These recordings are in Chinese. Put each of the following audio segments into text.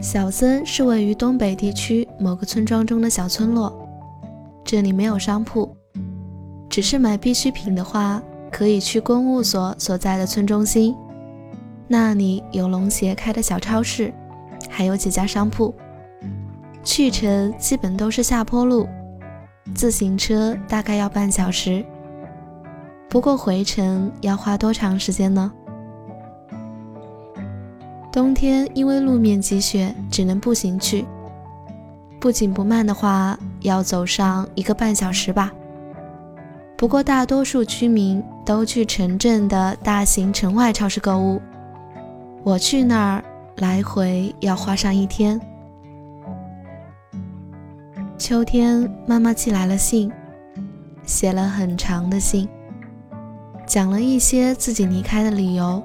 小森是位于东北地区某个村庄中的小村落，这里没有商铺，只是买必需品的话，可以去公务所所在的村中心，那里有龙协开的小超市，还有几家商铺。去程基本都是下坡路，自行车大概要半小时。不过回程要花多长时间呢？冬天因为路面积雪，只能步行去。不紧不慢的话，要走上一个半小时吧。不过大多数居民都去城镇的大型城外超市购物，我去那儿来回要花上一天。秋天，妈妈寄来了信，写了很长的信，讲了一些自己离开的理由。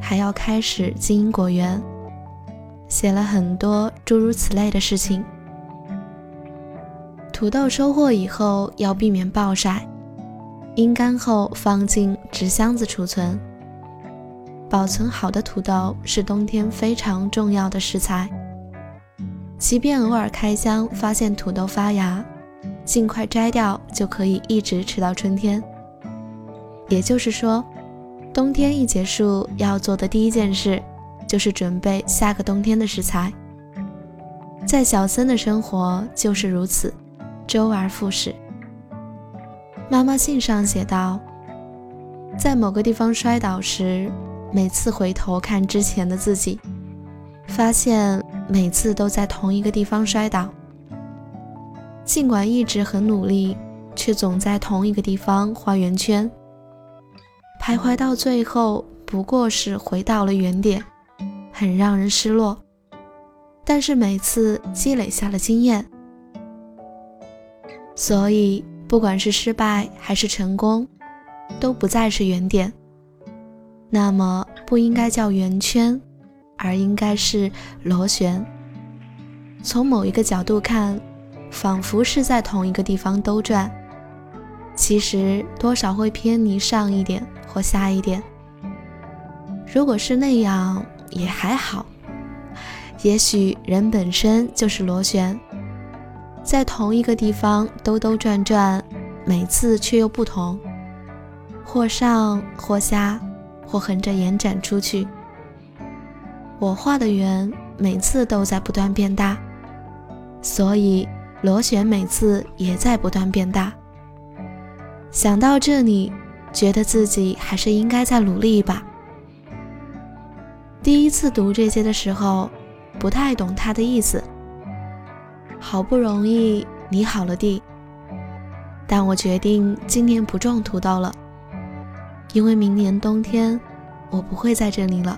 还要开始经营果园，写了很多诸如此类的事情。土豆收获以后要避免暴晒，阴干后放进纸箱子储存。保存好的土豆是冬天非常重要的食材，即便偶尔开箱发现土豆发芽，尽快摘掉就可以一直吃到春天。也就是说。冬天一结束，要做的第一件事就是准备下个冬天的食材。在小森的生活就是如此，周而复始。妈妈信上写道：“在某个地方摔倒时，每次回头看之前的自己，发现每次都在同一个地方摔倒。尽管一直很努力，却总在同一个地方画圆圈。”徘徊到最后，不过是回到了原点，很让人失落。但是每次积累下了经验，所以不管是失败还是成功，都不再是原点。那么不应该叫圆圈，而应该是螺旋。从某一个角度看，仿佛是在同一个地方兜转，其实多少会偏离上一点。或下一点，如果是那样也还好。也许人本身就是螺旋，在同一个地方兜兜转转，每次却又不同，或上或下，或横着延展出去。我画的圆每次都在不断变大，所以螺旋每次也在不断变大。想到这里。觉得自己还是应该再努力一把。第一次读这些的时候，不太懂它的意思。好不容易理好了地，但我决定今年不种土豆了，因为明年冬天我不会在这里了。